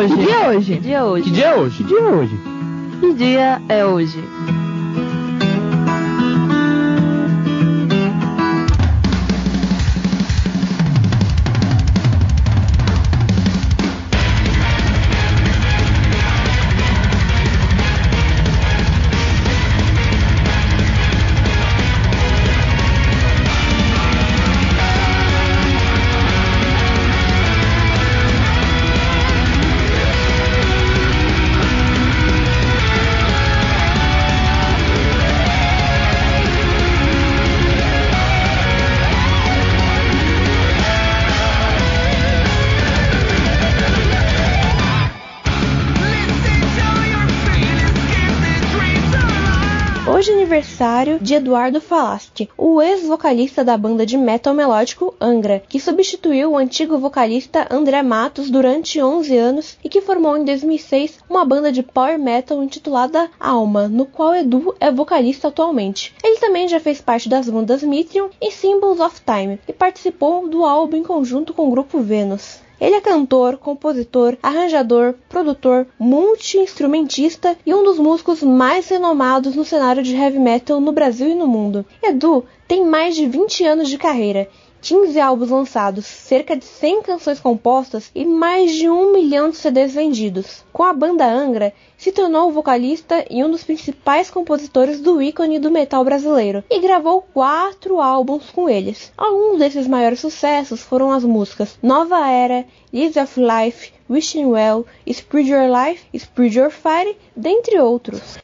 hoje? Que dia é hoje? Que dia é hoje? Que dia é hoje? Que dia é hoje? Que dia é hoje? Aniversário de Eduardo Falaschi, o ex-vocalista da banda de metal melódico Angra, que substituiu o antigo vocalista André Matos durante 11 anos e que formou em 2006 uma banda de power metal intitulada Alma, no qual Edu é vocalista atualmente. Ele também já fez parte das bandas Mithril e Symbols of Time e participou do álbum em conjunto com o grupo Vênus. Ele é cantor, compositor, arranjador, produtor, multi-instrumentista e um dos músicos mais renomados no cenário de heavy metal no Brasil e no mundo. Edu tem mais de 20 anos de carreira 15 álbuns lançados, cerca de 100 canções compostas e mais de um milhão de CDs vendidos. Com a banda Angra, se tornou o vocalista e um dos principais compositores do ícone do metal brasileiro e gravou quatro álbuns com eles. Alguns desses maiores sucessos foram as músicas Nova Era, Years of Life, Wishing Well, Spread Your Life, Spread Your Fire, dentre outros.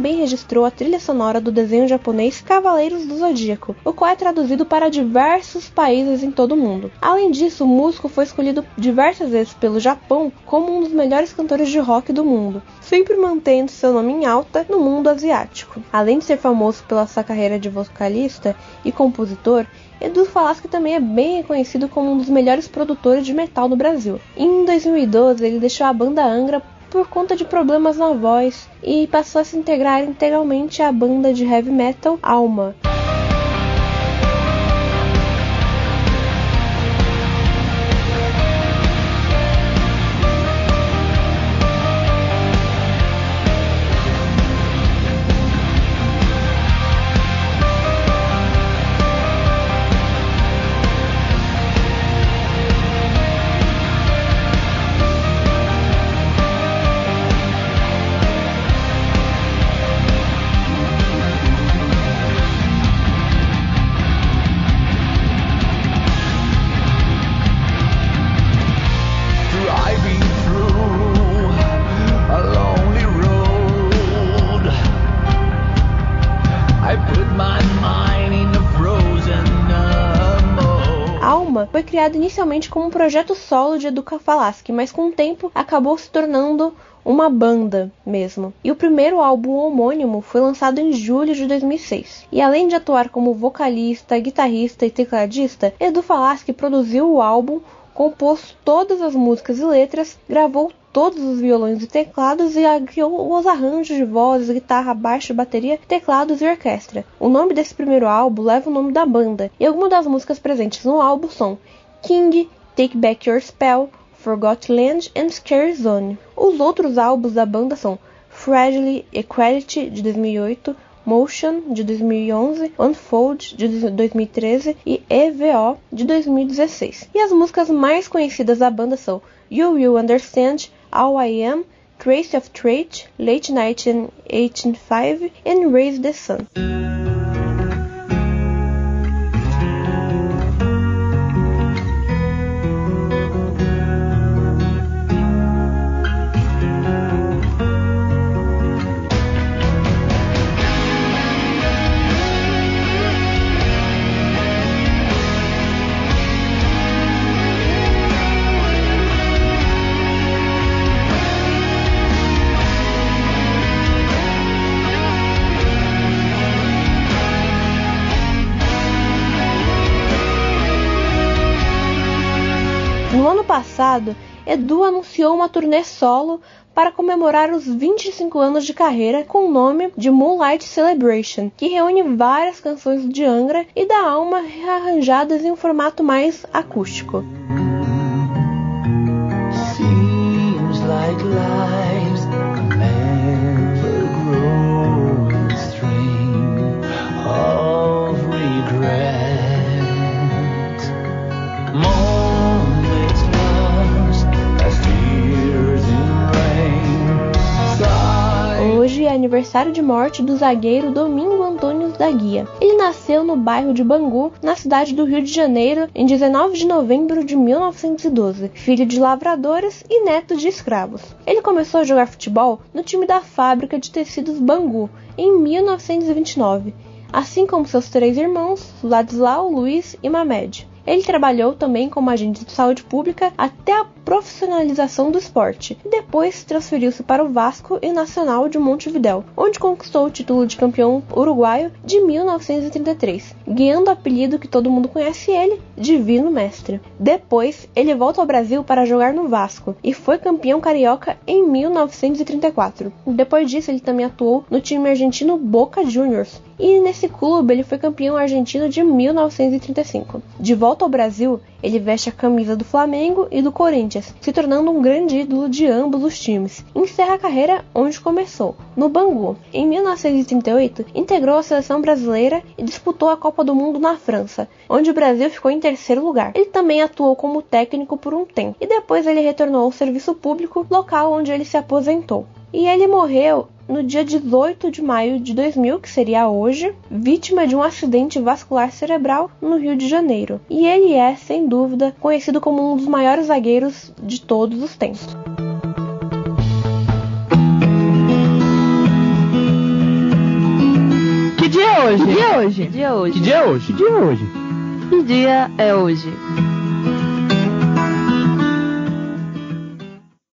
Também registrou a trilha sonora do desenho japonês Cavaleiros do Zodíaco, o qual é traduzido para diversos países em todo o mundo. Além disso, o músico foi escolhido diversas vezes pelo Japão como um dos melhores cantores de rock do mundo, sempre mantendo seu nome em alta no mundo asiático. Além de ser famoso pela sua carreira de vocalista e compositor, Edu Falaschi também é bem reconhecido como um dos melhores produtores de metal do Brasil. Em 2012, ele deixou a banda Angra por conta de problemas na voz e passou a se integrar integralmente à banda de heavy metal Alma. Criado inicialmente como um projeto solo de Edu Falaschi, mas com o tempo acabou se tornando uma banda mesmo. E o primeiro álbum homônimo foi lançado em julho de 2006. E além de atuar como vocalista, guitarrista e tecladista, Edu Falaschi produziu o álbum, compôs todas as músicas e letras, gravou todos os violões e teclados e criou os arranjos de voz, guitarra, baixo, bateria, teclados e orquestra. O nome desse primeiro álbum leva o nome da banda, e algumas das músicas presentes no álbum são King, Take Back Your Spell, Forgot Land e Scary Zone. Os outros álbuns da banda são Fragile Equality de 2008, Motion de 2011, Unfold de 2013 e EVO de 2016. E as músicas mais conhecidas da banda são You Will Understand, All I Am, Trace of Trait, Late Night in 185 e Raise the Sun. Passado, Edu anunciou uma turnê solo para comemorar os 25 anos de carreira com o nome de Moonlight Celebration, que reúne várias canções de Angra e da alma rearranjadas em um formato mais acústico. Seems like lives é aniversário de morte do zagueiro Domingo Antônio da Guia. Ele nasceu no bairro de Bangu, na cidade do Rio de Janeiro, em 19 de novembro de 1912, filho de lavradores e neto de escravos. Ele começou a jogar futebol no time da fábrica de tecidos Bangu em 1929, assim como seus três irmãos, Ladislau, Luiz e Mamed. Ele trabalhou também como agente de saúde pública até a profissionalização do esporte e depois transferiu-se para o Vasco e Nacional de Montevidéu, onde conquistou o título de campeão uruguaio de 1933, ganhando o apelido que todo mundo conhece ele, Divino Mestre. Depois, ele volta ao Brasil para jogar no Vasco e foi campeão carioca em 1934. Depois disso, ele também atuou no time argentino Boca Juniors e nesse clube ele foi campeão argentino de 1935. De volta ao Brasil, ele veste a camisa do Flamengo e do Corinthians, se tornando um grande ídolo de ambos os times. Encerra a carreira onde começou, no Bangu. Em 1938, integrou a seleção brasileira e disputou a Copa do Mundo na França, onde o Brasil ficou em terceiro lugar. Ele também atuou como técnico por um tempo e depois ele retornou ao serviço público, local onde ele se aposentou. E ele morreu no dia 18 de maio de 2000, que seria hoje, vítima de um acidente vascular cerebral no Rio de Janeiro. E ele é, sem dúvida, conhecido como um dos maiores zagueiros de todos os tempos. Que dia é hoje? Que dia é hoje? Que dia é hoje? Que dia é hoje? Que dia é hoje? Que dia é hoje?